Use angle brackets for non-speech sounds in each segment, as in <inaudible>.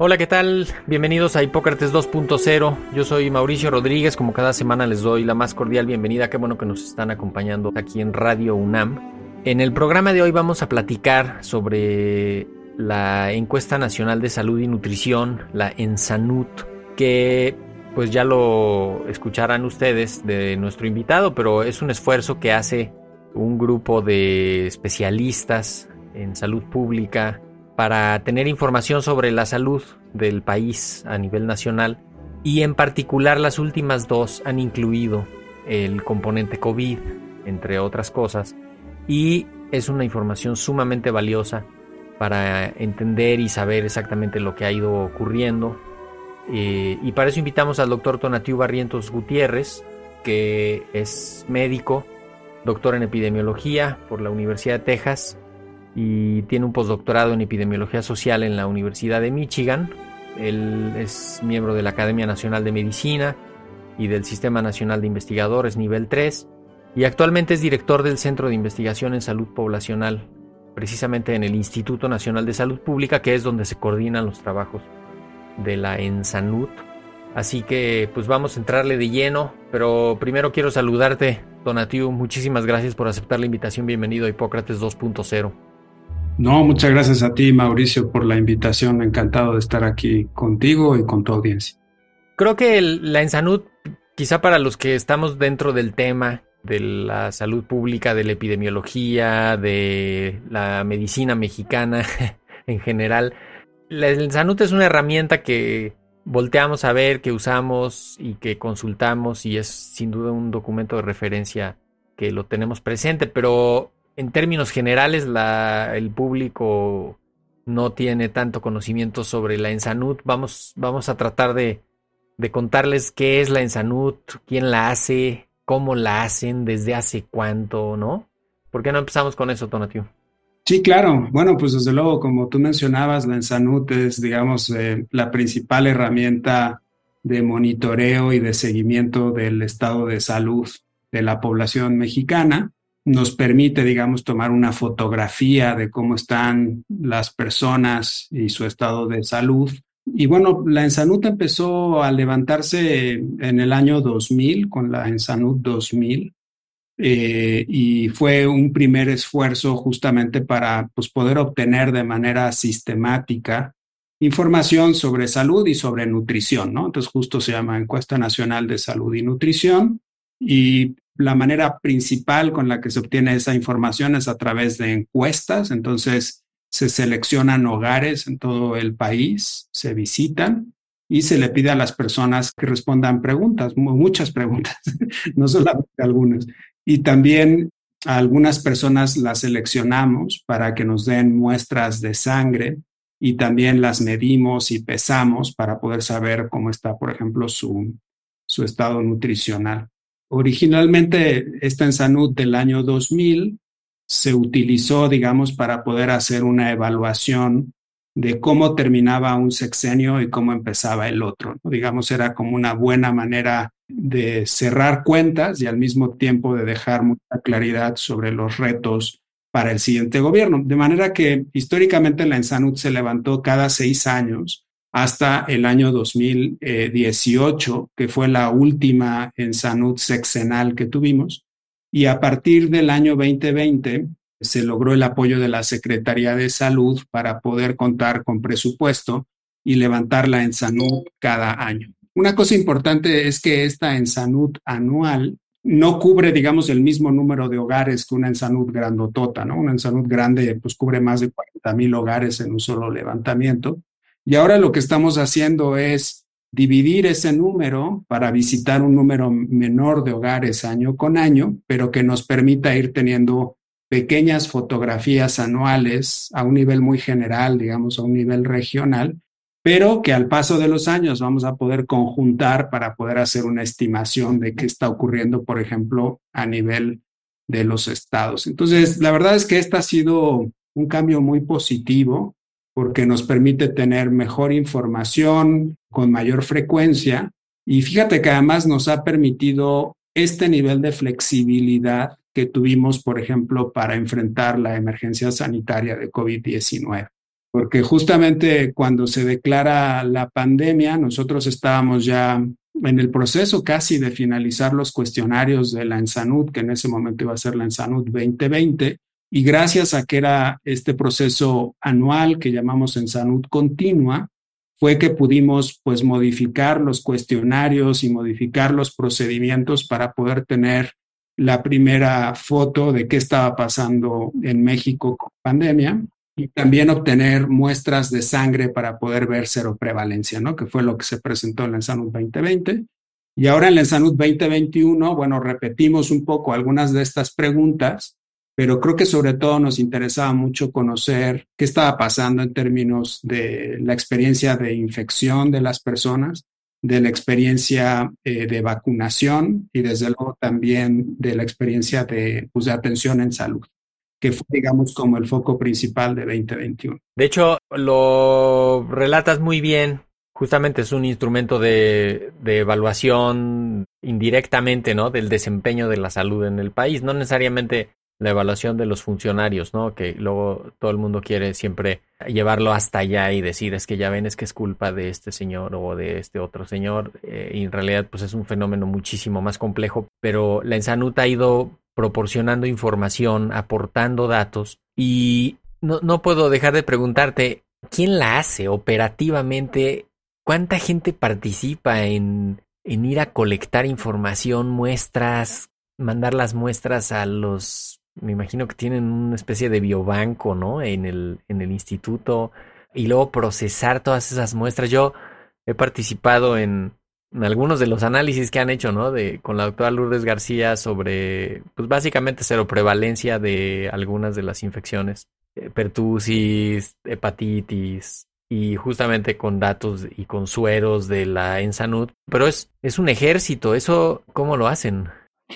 Hola, ¿qué tal? Bienvenidos a Hipócrates 2.0. Yo soy Mauricio Rodríguez. Como cada semana les doy la más cordial bienvenida. Qué bueno que nos están acompañando aquí en Radio UNAM. En el programa de hoy vamos a platicar sobre la encuesta nacional de salud y nutrición, la ENSANUT, que pues ya lo escucharán ustedes de nuestro invitado, pero es un esfuerzo que hace un grupo de especialistas en salud pública para tener información sobre la salud del país a nivel nacional y en particular las últimas dos han incluido el componente COVID, entre otras cosas, y es una información sumamente valiosa para entender y saber exactamente lo que ha ido ocurriendo. Eh, y para eso invitamos al doctor Tonatiu Barrientos Gutiérrez, que es médico, doctor en epidemiología por la Universidad de Texas y tiene un postdoctorado en epidemiología social en la Universidad de Michigan. Él es miembro de la Academia Nacional de Medicina y del Sistema Nacional de Investigadores nivel 3 y actualmente es director del Centro de Investigación en Salud Poblacional, precisamente en el Instituto Nacional de Salud Pública, que es donde se coordinan los trabajos de la ENSANUT. Así que pues vamos a entrarle de lleno, pero primero quiero saludarte, Donatiu, muchísimas gracias por aceptar la invitación, bienvenido a Hipócrates 2.0. No, muchas gracias a ti, Mauricio, por la invitación. Encantado de estar aquí contigo y con tu audiencia. Creo que la Ensanut, quizá para los que estamos dentro del tema de la salud pública, de la epidemiología, de la medicina mexicana <laughs> en general, la Ensanut es una herramienta que volteamos a ver, que usamos y que consultamos y es sin duda un documento de referencia que lo tenemos presente, pero en términos generales el público no tiene tanto conocimiento sobre la Ensanut. Vamos, vamos a tratar de, contarles qué es la Ensanut, quién la hace, cómo la hacen, desde hace cuánto, ¿no? ¿Por qué no empezamos con eso, Tonatio? Sí, claro. Bueno, pues desde luego, como tú mencionabas, la Ensanut es, digamos, eh, la principal herramienta de monitoreo y de seguimiento del estado de salud de la población mexicana nos permite, digamos, tomar una fotografía de cómo están las personas y su estado de salud. Y bueno, la Ensanut empezó a levantarse en el año 2000 con la Ensanut 2000 eh, y fue un primer esfuerzo justamente para pues, poder obtener de manera sistemática información sobre salud y sobre nutrición, ¿no? Entonces justo se llama Encuesta Nacional de Salud y Nutrición y la manera principal con la que se obtiene esa información es a través de encuestas, entonces se seleccionan hogares en todo el país, se visitan y se le pide a las personas que respondan preguntas, muchas preguntas, <laughs> no solamente algunas. Y también a algunas personas las seleccionamos para que nos den muestras de sangre y también las medimos y pesamos para poder saber cómo está, por ejemplo, su, su estado nutricional. Originalmente esta Ensanut del año 2000 se utilizó, digamos, para poder hacer una evaluación de cómo terminaba un sexenio y cómo empezaba el otro. Digamos, era como una buena manera de cerrar cuentas y al mismo tiempo de dejar mucha claridad sobre los retos para el siguiente gobierno. De manera que históricamente la Ensanut se levantó cada seis años hasta el año 2018, que fue la última en Sanud sexenal que tuvimos. Y a partir del año 2020 se logró el apoyo de la Secretaría de Salud para poder contar con presupuesto y levantarla en Sanud cada año. Una cosa importante es que esta en Sanud anual no cubre, digamos, el mismo número de hogares que una Ensanud grandotota, ¿no? Una Ensanud grande, pues cubre más de 40 mil hogares en un solo levantamiento. Y ahora lo que estamos haciendo es dividir ese número para visitar un número menor de hogares año con año, pero que nos permita ir teniendo pequeñas fotografías anuales a un nivel muy general, digamos, a un nivel regional, pero que al paso de los años vamos a poder conjuntar para poder hacer una estimación de qué está ocurriendo, por ejemplo, a nivel de los estados. Entonces, la verdad es que este ha sido un cambio muy positivo porque nos permite tener mejor información con mayor frecuencia y fíjate que además nos ha permitido este nivel de flexibilidad que tuvimos, por ejemplo, para enfrentar la emergencia sanitaria de COVID-19. Porque justamente cuando se declara la pandemia, nosotros estábamos ya en el proceso casi de finalizar los cuestionarios de la ENSANUD, que en ese momento iba a ser la ENSANUD 2020, y gracias a que era este proceso anual que llamamos ENSANUD continua, fue que pudimos pues modificar los cuestionarios y modificar los procedimientos para poder tener la primera foto de qué estaba pasando en México con pandemia y también obtener muestras de sangre para poder ver seroprevalencia, ¿no? Que fue lo que se presentó en la Ensanud 2020. Y ahora en la Ensanud 2021, bueno, repetimos un poco algunas de estas preguntas, pero creo que sobre todo nos interesaba mucho conocer qué estaba pasando en términos de la experiencia de infección de las personas, de la experiencia eh, de vacunación y desde luego también de la experiencia de, pues, atención en salud que fue, digamos, como el foco principal de 2021. De hecho, lo relatas muy bien. Justamente es un instrumento de, de evaluación indirectamente, ¿no? Del desempeño de la salud en el país. No necesariamente la evaluación de los funcionarios, ¿no? Que luego todo el mundo quiere siempre llevarlo hasta allá y decir es que ya ven es que es culpa de este señor o de este otro señor eh, y en realidad pues es un fenómeno muchísimo más complejo, pero la Ensanut ha ido proporcionando información, aportando datos y no, no puedo dejar de preguntarte quién la hace operativamente, cuánta gente participa en, en ir a colectar información, muestras, mandar las muestras a los me imagino que tienen una especie de biobanco, ¿no? En el, en el instituto y luego procesar todas esas muestras. Yo he participado en, algunos de los análisis que han hecho, ¿no? De, con la doctora Lourdes García sobre, pues básicamente prevalencia de algunas de las infecciones, eh, pertusis, hepatitis, y justamente con datos y con sueros de la Ensanud. Pero es, es un ejército, ¿eso cómo lo hacen?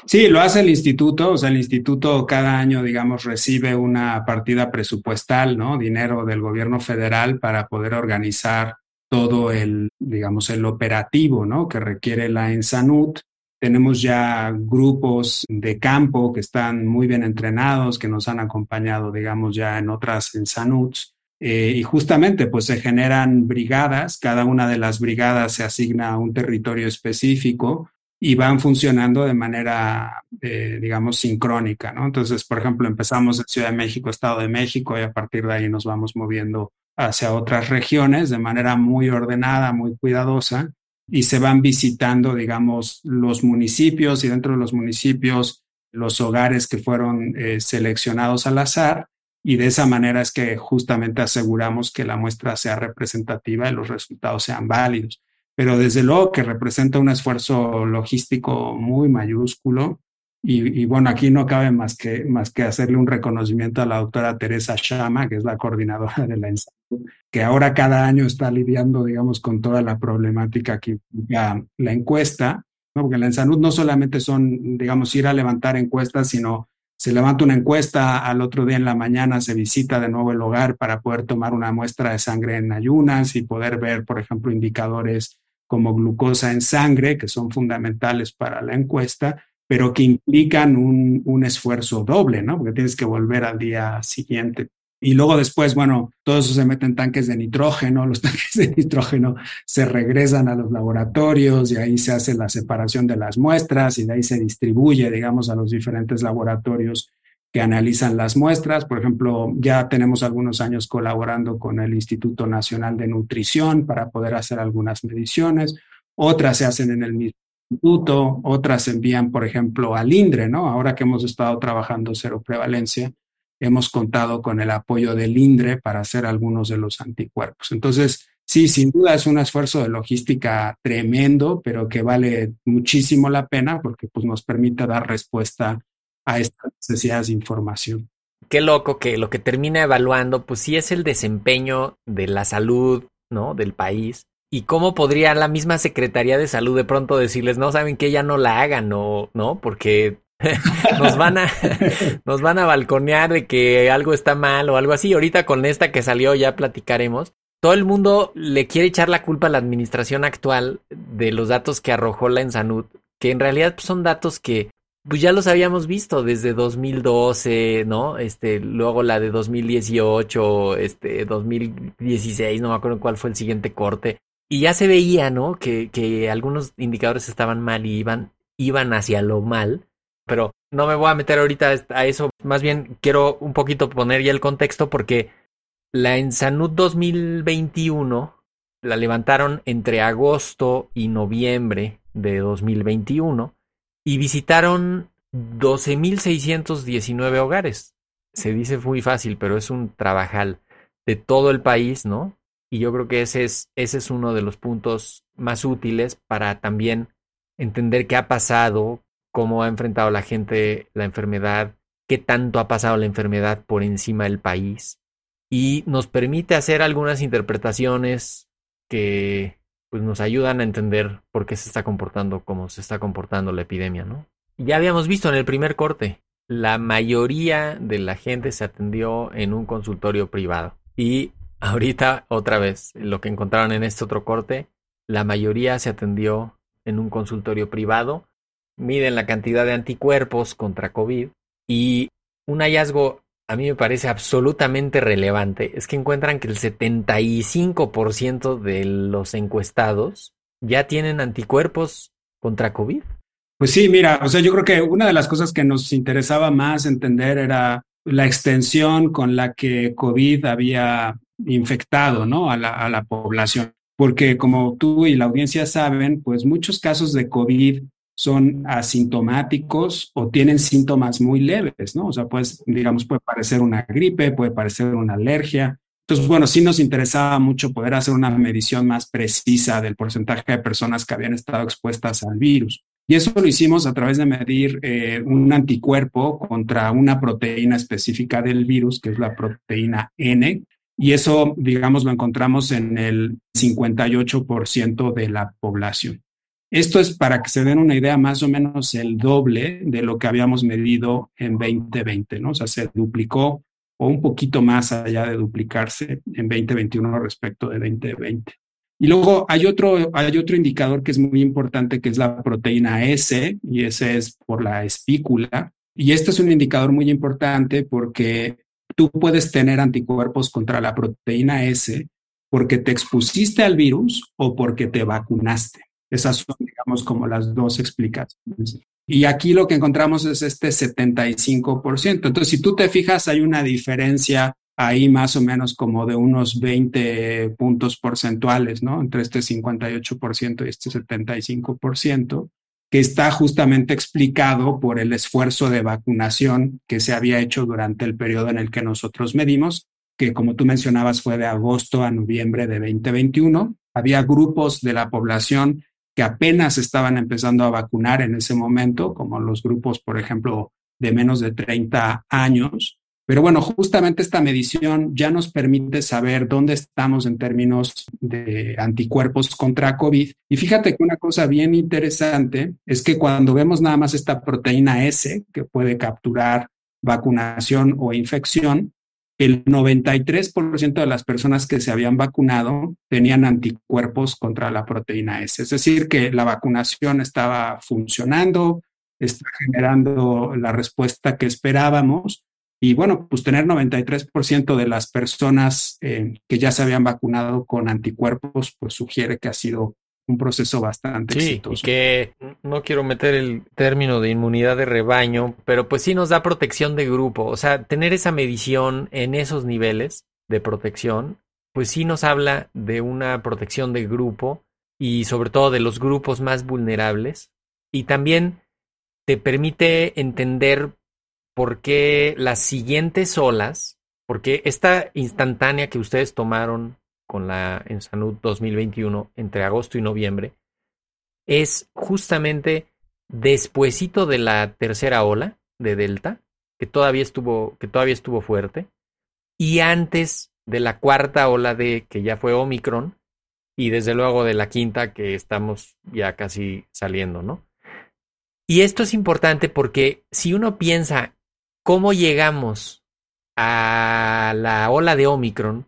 Sí, lo hace el instituto, o sea, el instituto cada año, digamos, recibe una partida presupuestal, ¿no? Dinero del gobierno federal para poder organizar todo el, digamos, el operativo, ¿no? Que requiere la ENSANUT. Tenemos ya grupos de campo que están muy bien entrenados, que nos han acompañado, digamos, ya en otras ENSANUTs. Eh, y justamente, pues se generan brigadas, cada una de las brigadas se asigna a un territorio específico y van funcionando de manera, eh, digamos, sincrónica, ¿no? Entonces, por ejemplo, empezamos en Ciudad de México, Estado de México, y a partir de ahí nos vamos moviendo hacia otras regiones de manera muy ordenada, muy cuidadosa, y se van visitando, digamos, los municipios y dentro de los municipios los hogares que fueron eh, seleccionados al azar, y de esa manera es que justamente aseguramos que la muestra sea representativa y los resultados sean válidos pero desde luego que representa un esfuerzo logístico muy mayúsculo. Y, bueno, aquí no cabe más que, más que hacerle un reconocimiento a la doctora Teresa Shama, que es la coordinadora de la ENSANUD, que ahora cada año está lidiando, digamos, con toda la problemática que implica la encuesta, ¿no? porque la ENSANUD no solamente son, digamos, ir a levantar encuestas, sino se levanta una encuesta, al otro día en la mañana se visita de nuevo el hogar para poder tomar una muestra de sangre en ayunas y poder ver, por ejemplo, indicadores como glucosa en sangre, que son fundamentales para la encuesta, pero que implican un, un, esfuerzo doble, ¿no? Porque tienes que volver al día siguiente. Y luego después, bueno, todo eso se mete en tanques de nitrógeno, los <laughs> tanques de nitrógeno se regresan a los laboratorios y ahí se hace la separación de las muestras y de ahí se distribuye, digamos, a los diferentes laboratorios que analizan las muestras. Por ejemplo, ya tenemos algunos años colaborando con el Instituto Nacional de Nutrición para poder hacer algunas mediciones. Otras se hacen en el mismo instituto, otras envían, por ejemplo, al INDRE, ¿no? Ahora que hemos estado trabajando cero prevalencia, hemos contado con el apoyo del INDRE para hacer algunos de los anticuerpos. Entonces, sí, sin duda es un esfuerzo de logística tremendo, pero que vale muchísimo la pena porque pues, nos permite dar respuesta a estas necesidades de información. Qué loco que lo que termina evaluando, pues sí es el desempeño de la salud, ¿no? Del país. ¿Y cómo podría la misma Secretaría de Salud de pronto decirles, no saben que ya no la hagan, o no? Porque <laughs> nos van a <laughs> nos van a balconear de que algo está mal o algo así. Ahorita con esta que salió ya platicaremos. Todo el mundo le quiere echar la culpa a la administración actual de los datos que arrojó la Ensanud, que en realidad pues, son datos que pues ya los habíamos visto desde 2012, ¿no? Este, luego la de 2018, este, 2016, no me acuerdo cuál fue el siguiente corte. Y ya se veía, ¿no? Que, que algunos indicadores estaban mal y iban, iban hacia lo mal. Pero no me voy a meter ahorita a eso. Más bien quiero un poquito poner ya el contexto porque la Ensanud 2021 la levantaron entre agosto y noviembre de 2021 y visitaron 12.619 hogares. Se dice muy fácil, pero es un trabajal de todo el país, ¿no? Y yo creo que ese es, ese es uno de los puntos más útiles para también entender qué ha pasado, cómo ha enfrentado la gente la enfermedad, qué tanto ha pasado la enfermedad por encima del país. Y nos permite hacer algunas interpretaciones que pues nos ayudan a entender por qué se está comportando como se está comportando la epidemia, ¿no? Ya habíamos visto en el primer corte, la mayoría de la gente se atendió en un consultorio privado. Y ahorita, otra vez, lo que encontraron en este otro corte, la mayoría se atendió en un consultorio privado. Miden la cantidad de anticuerpos contra COVID y un hallazgo a mí me parece absolutamente relevante es que encuentran que el 75% de los encuestados ya tienen anticuerpos contra COVID. Pues sí, mira, o sea, yo creo que una de las cosas que nos interesaba más entender era la extensión con la que COVID había infectado, ¿no? A la, a la población. Porque como tú y la audiencia saben, pues muchos casos de COVID son asintomáticos o tienen síntomas muy leves, ¿no? O sea, pues, digamos, puede parecer una gripe, puede parecer una alergia. Entonces, bueno, sí nos interesaba mucho poder hacer una medición más precisa del porcentaje de personas que habían estado expuestas al virus. Y eso lo hicimos a través de medir eh, un anticuerpo contra una proteína específica del virus, que es la proteína N. Y eso, digamos, lo encontramos en el 58% de la población. Esto es para que se den una idea más o menos el doble de lo que habíamos medido en 2020, ¿no? O sea, se duplicó o un poquito más allá de duplicarse en 2021 respecto de 2020. Y luego hay otro, hay otro indicador que es muy importante, que es la proteína S, y ese es por la espícula. Y este es un indicador muy importante porque tú puedes tener anticuerpos contra la proteína S porque te expusiste al virus o porque te vacunaste. Esas son, digamos, como las dos explicaciones. Y aquí lo que encontramos es este 75%. Entonces, si tú te fijas, hay una diferencia ahí más o menos como de unos 20 puntos porcentuales, ¿no? Entre este 58% y este 75%, que está justamente explicado por el esfuerzo de vacunación que se había hecho durante el periodo en el que nosotros medimos, que como tú mencionabas fue de agosto a noviembre de 2021. Había grupos de la población que apenas estaban empezando a vacunar en ese momento, como los grupos, por ejemplo, de menos de 30 años. Pero bueno, justamente esta medición ya nos permite saber dónde estamos en términos de anticuerpos contra COVID. Y fíjate que una cosa bien interesante es que cuando vemos nada más esta proteína S que puede capturar vacunación o infección, el 93% de las personas que se habían vacunado tenían anticuerpos contra la proteína S. Es decir, que la vacunación estaba funcionando, está generando la respuesta que esperábamos. Y bueno, pues tener 93% de las personas eh, que ya se habían vacunado con anticuerpos, pues sugiere que ha sido un proceso bastante sí, exitoso. Y que no quiero meter el término de inmunidad de rebaño, pero pues sí nos da protección de grupo. O sea, tener esa medición en esos niveles de protección, pues sí nos habla de una protección de grupo y sobre todo de los grupos más vulnerables y también te permite entender por qué las siguientes olas, porque esta instantánea que ustedes tomaron con la en Salud 2021 entre agosto y noviembre es justamente despuesito de la tercera ola de Delta, que todavía estuvo que todavía estuvo fuerte, y antes de la cuarta ola de que ya fue Omicron y desde luego de la quinta que estamos ya casi saliendo, ¿no? Y esto es importante porque si uno piensa cómo llegamos a la ola de Omicron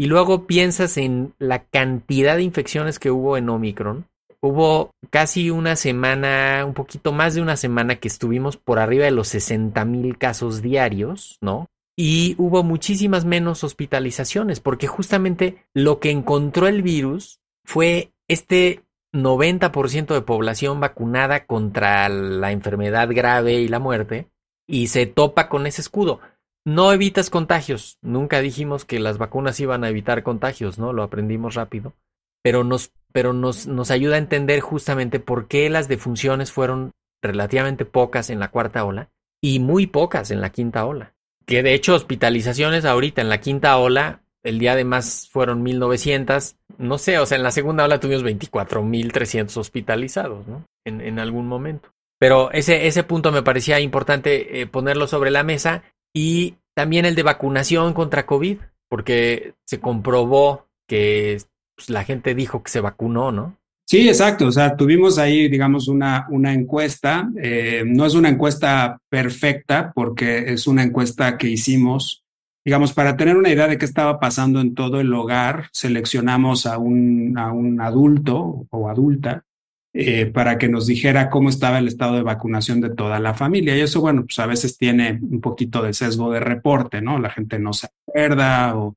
y luego piensas en la cantidad de infecciones que hubo en Omicron, hubo casi una semana, un poquito más de una semana que estuvimos por arriba de los 60 mil casos diarios, ¿no? Y hubo muchísimas menos hospitalizaciones, porque justamente lo que encontró el virus fue este 90% de población vacunada contra la enfermedad grave y la muerte, y se topa con ese escudo. No evitas contagios. Nunca dijimos que las vacunas iban a evitar contagios, ¿no? Lo aprendimos rápido. Pero nos, pero nos, nos ayuda a entender justamente por qué las defunciones fueron relativamente pocas en la cuarta ola y muy pocas en la quinta ola. Que de hecho hospitalizaciones ahorita en la quinta ola, el día de más fueron 1900. No sé, o sea, en la segunda ola tuvimos 24.300 hospitalizados, ¿no? En, en algún momento. Pero ese, ese punto me parecía importante eh, ponerlo sobre la mesa y también el de vacunación contra COVID, porque se comprobó que pues, la gente dijo que se vacunó, ¿no? Sí, exacto. O sea, tuvimos ahí, digamos, una, una encuesta. Eh, no es una encuesta perfecta porque es una encuesta que hicimos, digamos, para tener una idea de qué estaba pasando en todo el hogar. Seleccionamos a un, a un adulto o adulta eh, para que nos dijera cómo estaba el estado de vacunación de toda la familia. Y eso, bueno, pues a veces tiene un poquito de sesgo de reporte, ¿no? La gente no se acuerda o...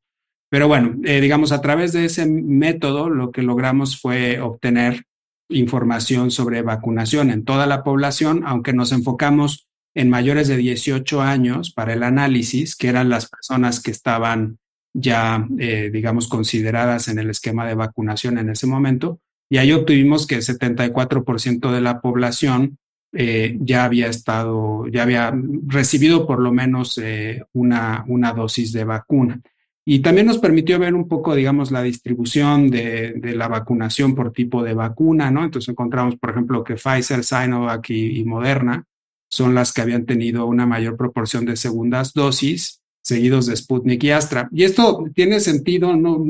Pero bueno, eh, digamos, a través de ese método lo que logramos fue obtener información sobre vacunación en toda la población, aunque nos enfocamos en mayores de 18 años para el análisis, que eran las personas que estaban ya, eh, digamos, consideradas en el esquema de vacunación en ese momento y ahí obtuvimos que el 74% de la población eh, ya había estado, ya había recibido por lo menos eh, una, una dosis de vacuna. Y también nos permitió ver un poco, digamos, la distribución de, la vacunación por tipo de vacuna, ¿no? Entonces encontramos, por ejemplo, que Pfizer, Sinovac y Moderna son las que habían tenido una mayor proporción de segundas dosis seguidos de Sputnik y Astra. Y esto tiene sentido, no,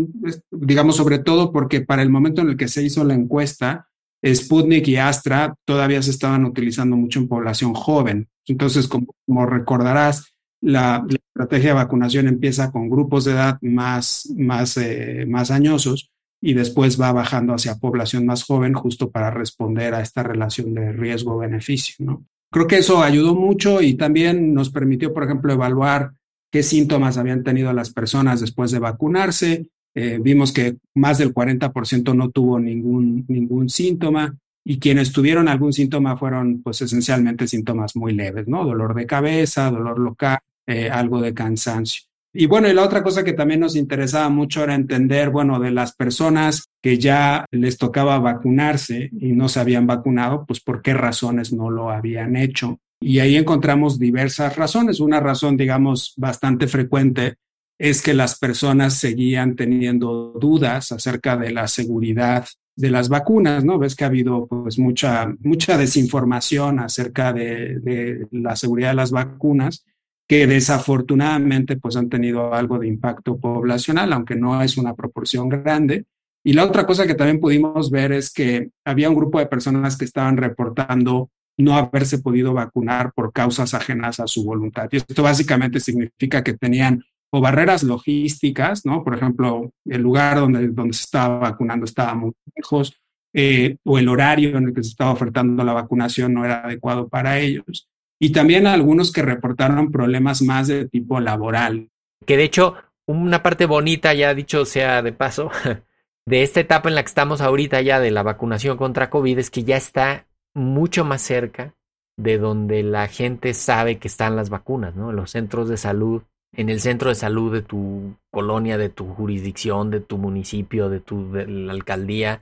digamos, sobre todo porque para el momento en el que se hizo la encuesta, Sputnik y Astra todavía se estaban utilizando mucho en población joven. Entonces, como, recordarás, la, estrategia de vacunación empieza con grupos de edad más, más, eh, más añosos y después va bajando hacia población más joven justo para responder a esta relación de riesgo-beneficio. ¿no? Creo que eso ayudó mucho y también nos permitió, por ejemplo, evaluar qué síntomas habían tenido las personas después de vacunarse. Eh, vimos que más del 40% no tuvo ningún, ningún síntoma y quienes tuvieron algún síntoma fueron pues esencialmente síntomas muy leves, ¿no? Dolor de cabeza, dolor local, eh, algo de cansancio. Y bueno, y la otra cosa que también nos interesaba mucho era entender, bueno, de las personas que ya les tocaba vacunarse y no se habían vacunado, pues por qué razones no lo habían hecho. Y ahí encontramos diversas razones. Una razón, digamos, bastante frecuente es que las personas seguían teniendo dudas acerca de la seguridad de las vacunas, ¿no? Ves que ha habido pues mucha, mucha desinformación acerca de, de, la seguridad de las vacunas que desafortunadamente pues han tenido algo de impacto poblacional, aunque no es una proporción grande. Y la otra cosa que también pudimos ver es que había un grupo de personas que estaban reportando no haberse podido vacunar por causas ajenas a su voluntad. Y esto básicamente significa que tenían o barreras logísticas, ¿no? Por ejemplo, el lugar donde, donde se estaba vacunando estaba muy lejos, eh, o el horario en el que se estaba ofertando la vacunación no era adecuado para ellos. Y también algunos que reportaron problemas más de tipo laboral. Que de hecho, una parte bonita, ya dicho sea de paso, <laughs> de esta etapa en la que estamos ahorita ya de la vacunación contra COVID es que ya está mucho más cerca de donde la gente sabe que están las vacunas, ¿no? En los centros de salud, en el centro de salud de tu colonia, de tu jurisdicción, de tu municipio, de tu alcaldía.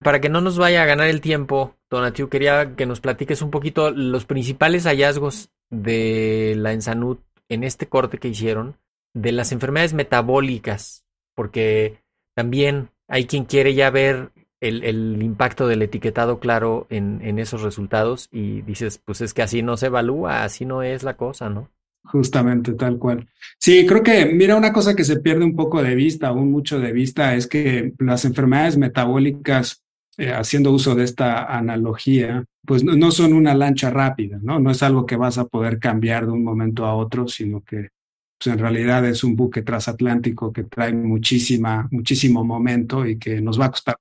Para que no nos vaya a ganar el tiempo, Donatiu, quería que nos platiques un poquito los principales hallazgos de la Ensanud en este corte que hicieron de las enfermedades metabólicas, porque también hay quien quiere ya ver el, el impacto del etiquetado claro en, en, esos resultados y dices, pues es que así no se evalúa, así no es la cosa, ¿no? Justamente, tal cual. Sí, creo que, mira, una cosa que se pierde un poco de vista, aún mucho de vista, es que las enfermedades metabólicas, eh, haciendo uso de esta analogía, pues no, no, son una lancha rápida, ¿no? No es algo que vas a poder cambiar de un momento a otro, sino que pues en realidad es un buque transatlántico que trae muchísima, muchísimo momento y que nos va a costar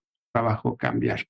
cambiar.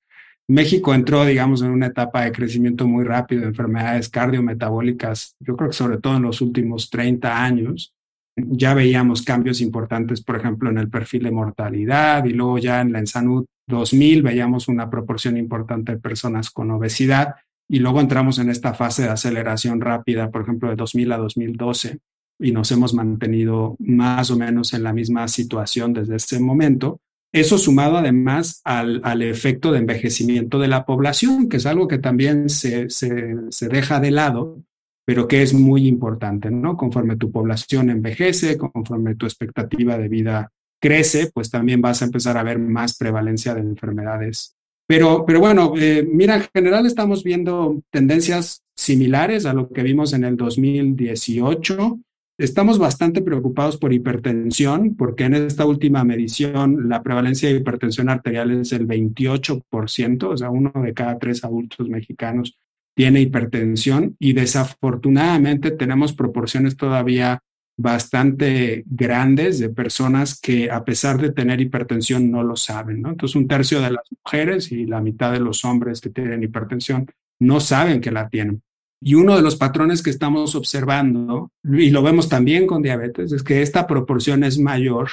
México entró, digamos, en una etapa de crecimiento muy rápido de enfermedades cardiometabólicas, yo creo que sobre todo en los últimos 30 años. Ya veíamos cambios importantes, por ejemplo, en el perfil de mortalidad y luego ya en la Ensanud 2000 veíamos una proporción importante de personas con obesidad y luego entramos en esta fase de aceleración rápida, por ejemplo, de 2000 a 2012 y nos hemos mantenido más o menos en la misma situación desde ese momento. Eso sumado además al, al, efecto de envejecimiento de la población, que es algo que también se, se, se, deja de lado, pero que es muy importante, ¿no? Conforme tu población envejece, conforme tu expectativa de vida crece, pues también vas a empezar a ver más prevalencia de enfermedades. Pero, pero bueno, eh, mira, en general estamos viendo tendencias similares a lo que vimos en el 2018. Estamos bastante preocupados por hipertensión, porque en esta última medición la prevalencia de hipertensión arterial es el 28%, o sea, uno de cada tres adultos mexicanos tiene hipertensión y desafortunadamente tenemos proporciones todavía bastante grandes de personas que a pesar de tener hipertensión no lo saben, ¿no? Entonces un tercio de las mujeres y la mitad de los hombres que tienen hipertensión no saben que la tienen. Y uno de los patrones que estamos observando, y lo vemos también con diabetes, es que esta proporción es mayor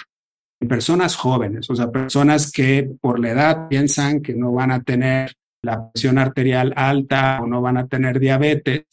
en personas jóvenes, o sea, personas que por la edad piensan que no van a tener la presión arterial alta o no van a tener diabetes,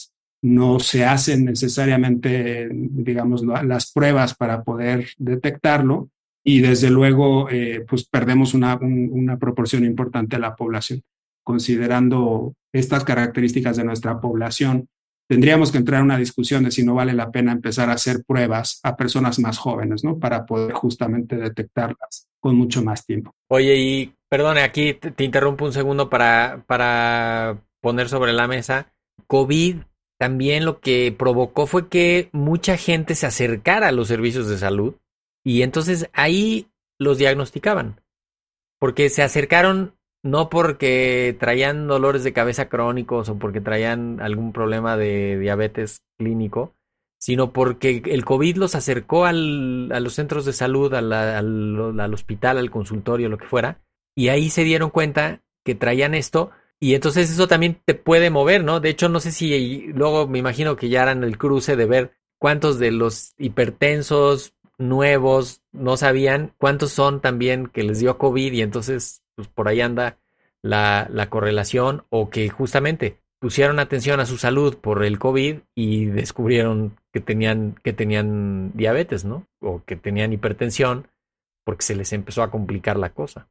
no se hacen necesariamente, digamos, las pruebas para poder detectarlo y desde luego, eh, pues perdemos una, un, una proporción importante de la población considerando estas características de nuestra población, tendríamos que entrar en una discusión de si no vale la pena empezar a hacer pruebas a personas más jóvenes, ¿no? Para poder justamente detectarlas con mucho más tiempo. Oye, y perdone, aquí te, te interrumpo un segundo para, para poner sobre la mesa. COVID también lo que provocó fue que mucha gente se acercara a los servicios de salud y entonces ahí los diagnosticaban. Porque se acercaron no porque traían dolores de cabeza crónicos o porque traían algún problema de diabetes clínico, sino porque el COVID los acercó al, a los centros de salud, al, al, al, hospital, al consultorio, lo que fuera, y ahí se dieron cuenta que traían esto, y entonces eso también te puede mover, ¿no? De hecho, no sé si luego me imagino que ya harán el cruce de ver cuántos de los hipertensos nuevos no sabían, cuántos son también que les dio COVID y entonces pues por ahí anda la, la correlación o que justamente pusieron atención a su salud por el COVID y descubrieron que tenían, que tenían diabetes, ¿no? O que tenían hipertensión porque se les empezó a complicar la cosa.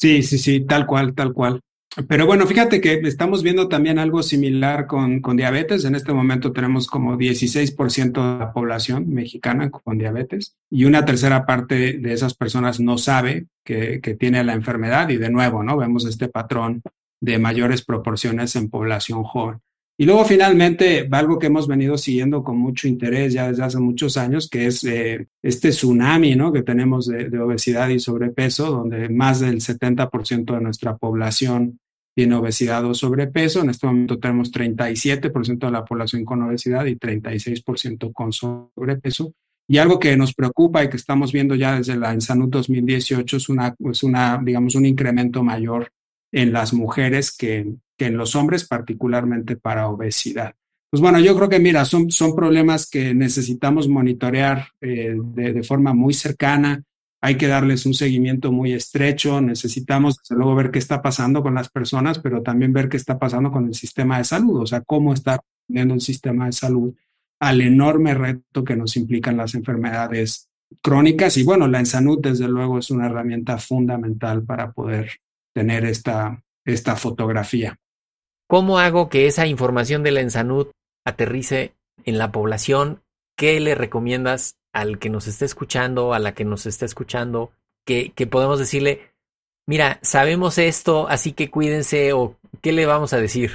Sí, sí, sí, tal cual, tal cual. Pero bueno, fíjate que estamos viendo también algo similar con, con diabetes. En este momento tenemos como 16% de la población mexicana con diabetes y una tercera parte de esas personas no sabe que, que tiene la enfermedad y de nuevo, ¿no? Vemos este patrón de mayores proporciones en población joven. Y luego finalmente algo que hemos venido siguiendo con mucho interés ya desde hace muchos años, que es eh, este tsunami ¿no? que tenemos de, de, obesidad y sobrepeso, donde más del 70% de nuestra población tiene obesidad o sobrepeso. En este momento tenemos 37% de la población con obesidad y 36% con sobrepeso. Y algo que nos preocupa y que estamos viendo ya desde la Ensanud 2018 es una, es una, digamos, un incremento mayor en las mujeres que, que en los hombres, particularmente para obesidad. Pues bueno, yo creo que mira, son, son problemas que necesitamos monitorear eh, de, de, forma muy cercana, hay que darles un seguimiento muy estrecho, necesitamos desde luego ver qué está pasando con las personas, pero también ver qué está pasando con el sistema de salud, o sea, cómo está teniendo el sistema de salud al enorme reto que nos implican las enfermedades crónicas. Y bueno, la Ensanut desde luego es una herramienta fundamental para poder tener esta, esta fotografía. ¿Cómo hago que esa información de la Ensanud aterrice en la población? ¿Qué le recomiendas al que nos esté escuchando, a la que nos esté escuchando, que, podemos decirle, mira, sabemos esto, así que cuídense o qué le vamos a decir?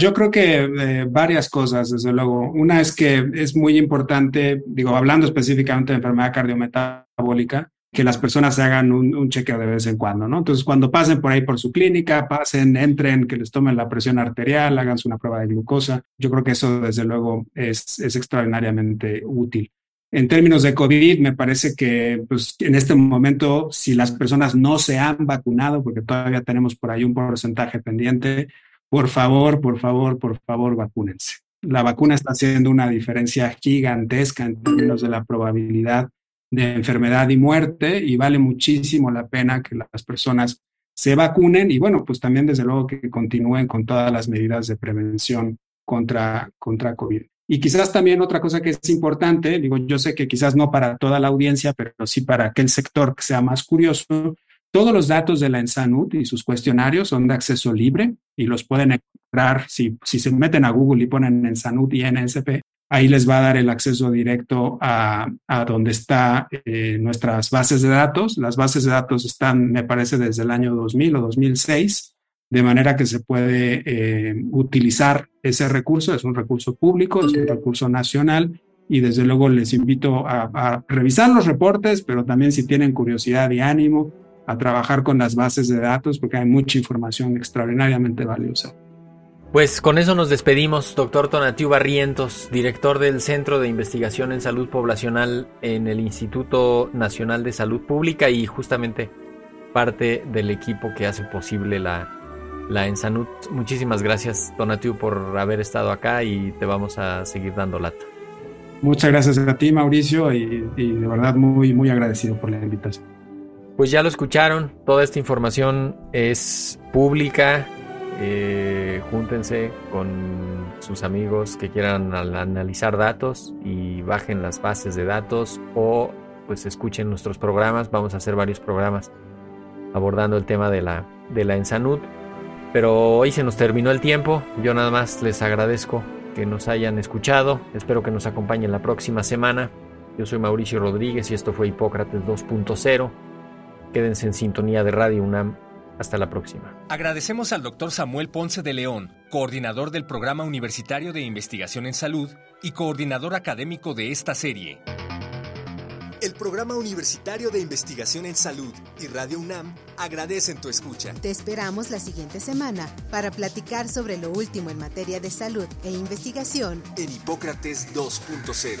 Yo creo que eh, varias cosas, desde luego. Una es que es muy importante, digo, hablando específicamente de enfermedad cardiometabólica, que las personas se hagan un, chequeo de vez en cuando, ¿no? Entonces, cuando pasen por ahí por su clínica, pasen, entren, que les tomen la presión arterial, háganse una prueba de glucosa. Yo creo que eso, desde luego, es, es extraordinariamente útil. En términos de COVID, me parece que pues, en este momento, si las personas no se han vacunado, porque todavía tenemos por ahí un porcentaje pendiente, por favor, por favor, por favor, vacúnense. La vacuna está haciendo una diferencia gigantesca en términos de la probabilidad de enfermedad y muerte y vale muchísimo la pena que las personas se vacunen y bueno, pues también desde luego que continúen con todas las medidas de prevención contra, contra COVID. Y quizás también otra cosa que es importante, digo, yo sé que quizás no para toda la audiencia, pero sí para aquel sector que sea más curioso, todos los datos de la Ensanud y sus cuestionarios son de acceso libre y los pueden encontrar si, si se meten a Google y ponen Ensanud y NSP. Ahí les va a dar el acceso directo a, a donde están eh, nuestras bases de datos. Las bases de datos están, me parece, desde el año 2000 o 2006, de manera que se puede eh, utilizar ese recurso. Es un recurso público, es un recurso nacional y desde luego les invito a, a revisar los reportes, pero también si tienen curiosidad y ánimo, a trabajar con las bases de datos porque hay mucha información extraordinariamente valiosa. Pues con eso nos despedimos, doctor Tonatiu Barrientos, director del Centro de Investigación en Salud Poblacional en el Instituto Nacional de Salud Pública y justamente parte del equipo que hace posible la, la Ensanut. Muchísimas gracias, Tonatiu, por haber estado acá y te vamos a seguir dando lata. Muchas gracias a ti, Mauricio, y, y de verdad muy, muy agradecido por la invitación. Pues ya lo escucharon, toda esta información es pública. Eh, júntense con sus amigos que quieran analizar datos y bajen las bases de datos o pues escuchen nuestros programas. Vamos a hacer varios programas abordando el tema de la, de la Ensanud. Pero hoy se nos terminó el tiempo. Yo nada más les agradezco que nos hayan escuchado. Espero que nos acompañen la próxima semana. Yo soy Mauricio Rodríguez y esto fue Hipócrates 2.0. Quédense en sintonía de Radio UNAM. Hasta la próxima. Agradecemos al doctor Samuel Ponce de León, coordinador del Programa Universitario de Investigación en Salud y coordinador académico de esta serie. El Programa Universitario de Investigación en Salud y Radio UNAM agradecen tu escucha. Te esperamos la siguiente semana para platicar sobre lo último en materia de salud e investigación en Hipócrates 2.0